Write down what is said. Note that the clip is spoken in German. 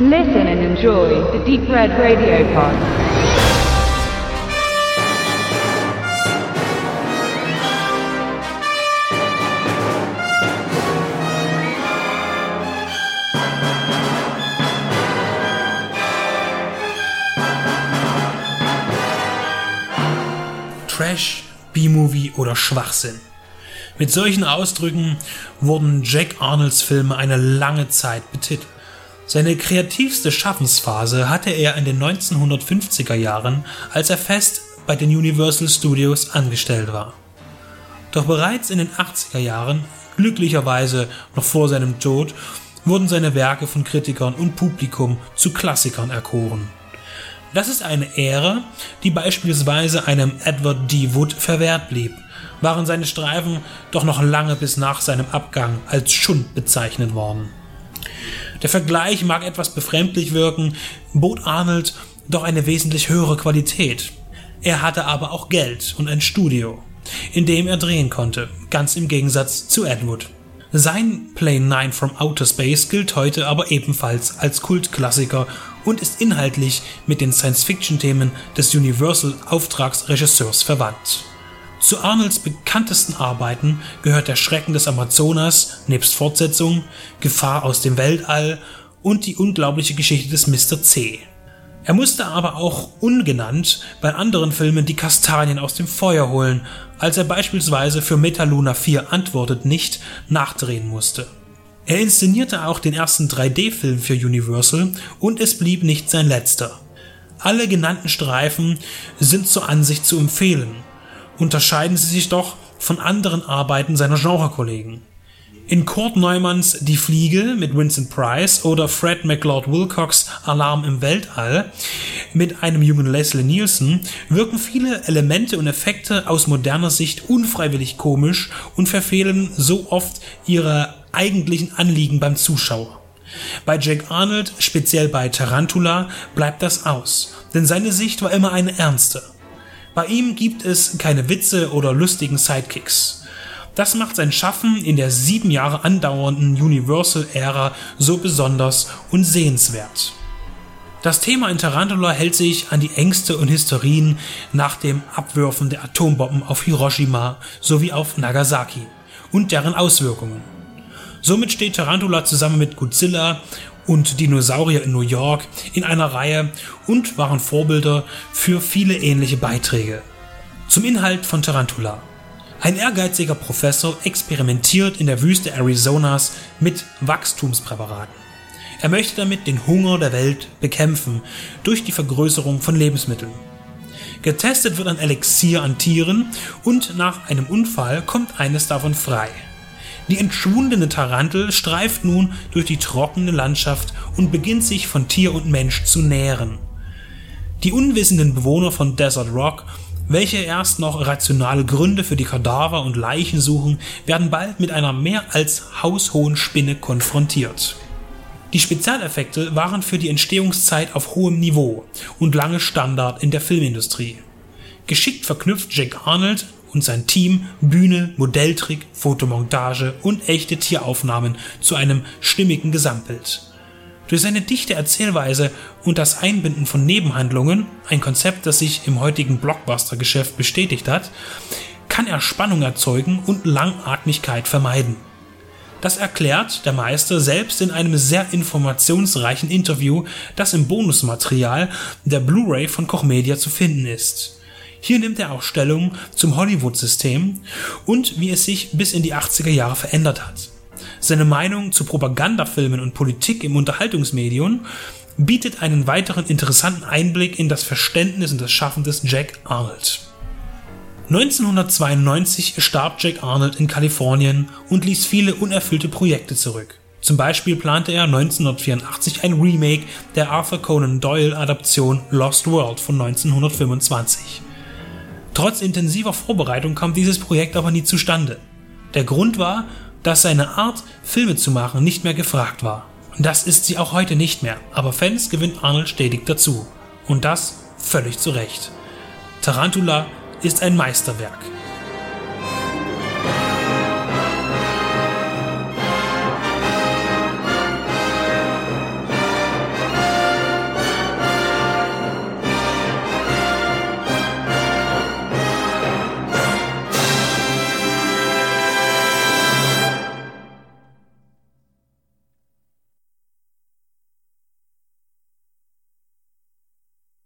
Listen and enjoy the Deep Red Radio Pod. Trash, B-Movie oder Schwachsinn. Mit solchen Ausdrücken wurden Jack Arnolds Filme eine lange Zeit betitelt. Seine kreativste Schaffensphase hatte er in den 1950er Jahren, als er fest bei den Universal Studios angestellt war. Doch bereits in den 80er Jahren, glücklicherweise noch vor seinem Tod, wurden seine Werke von Kritikern und Publikum zu Klassikern erkoren. Das ist eine Ära, die beispielsweise einem Edward D. Wood verwehrt blieb, waren seine Streifen doch noch lange bis nach seinem Abgang als Schund bezeichnet worden. Der Vergleich mag etwas befremdlich wirken, bot Arnold doch eine wesentlich höhere Qualität. Er hatte aber auch Geld und ein Studio, in dem er drehen konnte, ganz im Gegensatz zu Edward. Sein Plane 9 from Outer Space gilt heute aber ebenfalls als Kultklassiker und ist inhaltlich mit den Science-Fiction-Themen des Universal-Auftragsregisseurs verwandt. Zu Arnolds bekanntesten Arbeiten gehört Der Schrecken des Amazonas nebst Fortsetzung, Gefahr aus dem Weltall und die unglaubliche Geschichte des Mr. C. Er musste aber auch ungenannt bei anderen Filmen die Kastanien aus dem Feuer holen, als er beispielsweise für Metaluna 4 Antwortet nicht nachdrehen musste. Er inszenierte auch den ersten 3D-Film für Universal und es blieb nicht sein letzter. Alle genannten Streifen sind zur Ansicht zu empfehlen, unterscheiden sie sich doch von anderen Arbeiten seiner Genrekollegen. In Kurt Neumanns Die Fliege mit Vincent Price oder Fred McLeod Wilcox Alarm im Weltall mit einem jungen Leslie Nielsen wirken viele Elemente und Effekte aus moderner Sicht unfreiwillig komisch und verfehlen so oft ihre eigentlichen Anliegen beim Zuschauer. Bei Jack Arnold, speziell bei Tarantula, bleibt das aus, denn seine Sicht war immer eine ernste. Bei ihm gibt es keine Witze oder lustigen Sidekicks. Das macht sein Schaffen in der sieben Jahre andauernden Universal-Ära so besonders und sehenswert. Das Thema in Tarantula hält sich an die Ängste und Historien nach dem Abwürfen der Atombomben auf Hiroshima sowie auf Nagasaki und deren Auswirkungen. Somit steht Tarantula zusammen mit Godzilla und Dinosaurier in New York in einer Reihe und waren Vorbilder für viele ähnliche Beiträge. Zum Inhalt von Tarantula. Ein ehrgeiziger Professor experimentiert in der Wüste Arizonas mit Wachstumspräparaten. Er möchte damit den Hunger der Welt bekämpfen durch die Vergrößerung von Lebensmitteln. Getestet wird ein Elixier an Tieren und nach einem Unfall kommt eines davon frei. Die entschwundene Tarantel streift nun durch die trockene Landschaft und beginnt sich von Tier und Mensch zu nähren. Die unwissenden Bewohner von Desert Rock, welche erst noch rationale Gründe für die Kadaver und Leichen suchen, werden bald mit einer mehr als haushohen Spinne konfrontiert. Die Spezialeffekte waren für die Entstehungszeit auf hohem Niveau und lange Standard in der Filmindustrie. Geschickt verknüpft Jack Arnold und sein Team Bühne, Modelltrick, Fotomontage und echte Tieraufnahmen zu einem stimmigen Gesamtbild. Durch seine dichte Erzählweise und das Einbinden von Nebenhandlungen, ein Konzept, das sich im heutigen Blockbuster-Geschäft bestätigt hat, kann er Spannung erzeugen und Langatmigkeit vermeiden. Das erklärt der Meister selbst in einem sehr informationsreichen Interview, das im Bonusmaterial der Blu-ray von Koch Media zu finden ist. Hier nimmt er auch Stellung zum Hollywood-System und wie es sich bis in die 80er Jahre verändert hat. Seine Meinung zu Propagandafilmen und Politik im Unterhaltungsmedium bietet einen weiteren interessanten Einblick in das Verständnis und das Schaffen des Jack Arnold. 1992 starb Jack Arnold in Kalifornien und ließ viele unerfüllte Projekte zurück. Zum Beispiel plante er 1984 ein Remake der Arthur Conan Doyle Adaption Lost World von 1925. Trotz intensiver Vorbereitung kam dieses Projekt aber nie zustande. Der Grund war, dass seine Art, Filme zu machen, nicht mehr gefragt war. Das ist sie auch heute nicht mehr, aber Fans gewinnt Arnold stetig dazu. Und das völlig zu Recht. Tarantula ist ein Meisterwerk.